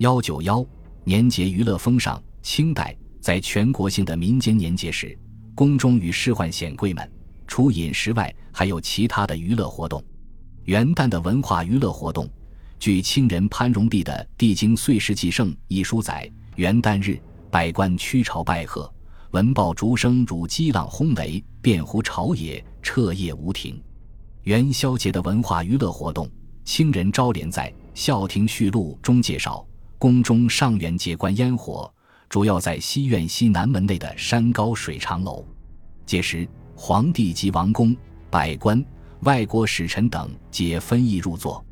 幺九幺年节娱乐风尚。清代在全国性的民间年节时，宫中与仕宦显贵们除饮食外，还有其他的娱乐活动。元旦的文化娱乐活动，据清人潘荣弼的《帝京岁时记胜》一书载：元旦日，百官趋朝拜贺，闻报竹声如激浪轰雷，遍乎朝野，彻夜无停。元宵节的文化娱乐活动，清人昭连在《孝亭序录》中介绍：宫中上元节观烟火，主要在西苑西南门内的山高水长楼。届时，皇帝及王公、百官、外国使臣等皆分役入座。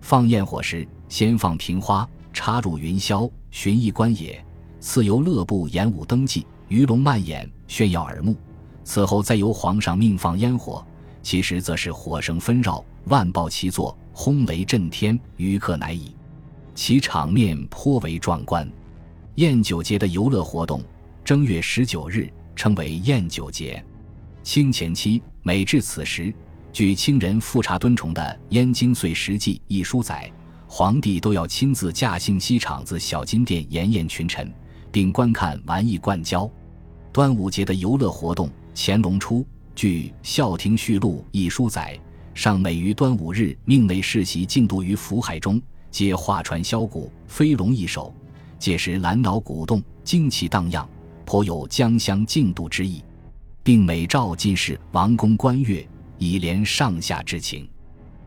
放焰火时，先放瓶花，插入云霄，寻一观野；次由乐部演武登记，鱼龙漫演，炫耀耳目。此后再由皇上命放烟火。其实则是火声纷绕，万爆齐作，轰雷震天，余客乃已。其场面颇为壮观。宴酒节的游乐活动，正月十九日称为宴酒节。清前期每至此时，据清人富察敦崇的《燕京岁时记》一书载，皇帝都要亲自驾幸西厂子小金殿筵宴群臣，并观看玩艺灌交。端午节的游乐活动，乾隆初。据《孝亭序录》一书载，上每于端午日命内世袭竞渡于福海中，皆画船箫鼓，飞龙一首。届时兰脑鼓动，旌旗荡漾，颇有江乡竞渡之意，并每照进士、王公观乐，以联上下之情。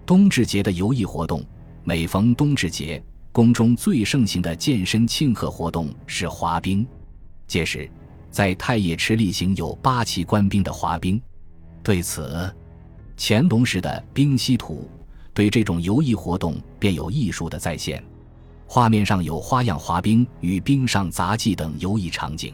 冬至节的游艺活动，每逢冬至节，宫中最盛行的健身庆贺活动是滑冰。届时，在太液池例行有八旗官兵的滑冰。对此，乾隆时的《冰溪图》对这种游艺活动便有艺术的再现，画面上有花样滑冰与冰上杂技等游艺场景。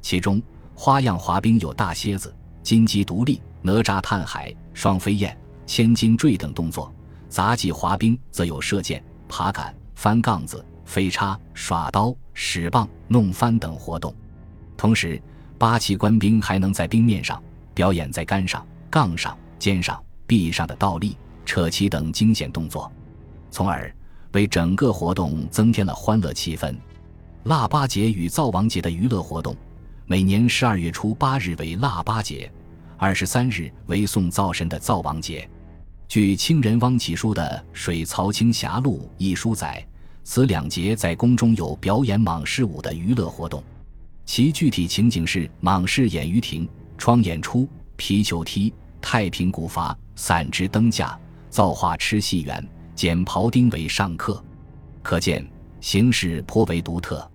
其中，花样滑冰有大蝎子、金鸡独立、哪吒探海、双飞燕、千斤坠等动作；杂技滑冰则有射箭、爬杆、翻杠子、飞叉、耍刀、使棒、弄翻等活动。同时，八旗官兵还能在冰面上。表演在杆上、杠上、肩上、臂上的倒立、扯旗等惊险动作，从而为整个活动增添了欢乐气氛。腊八节与灶王节的娱乐活动，每年十二月初八日为腊八节，二十三日为送灶神的灶王节。据清人汪启书的《水曹清霞录》一书载，此两节在宫中有表演蟒狮舞的娱乐活动，其具体情景是蟒狮演于庭。窗演出、皮球踢、太平鼓筏、散枝灯架、造化吃戏园、剪庖丁为上客，可见形式颇为独特。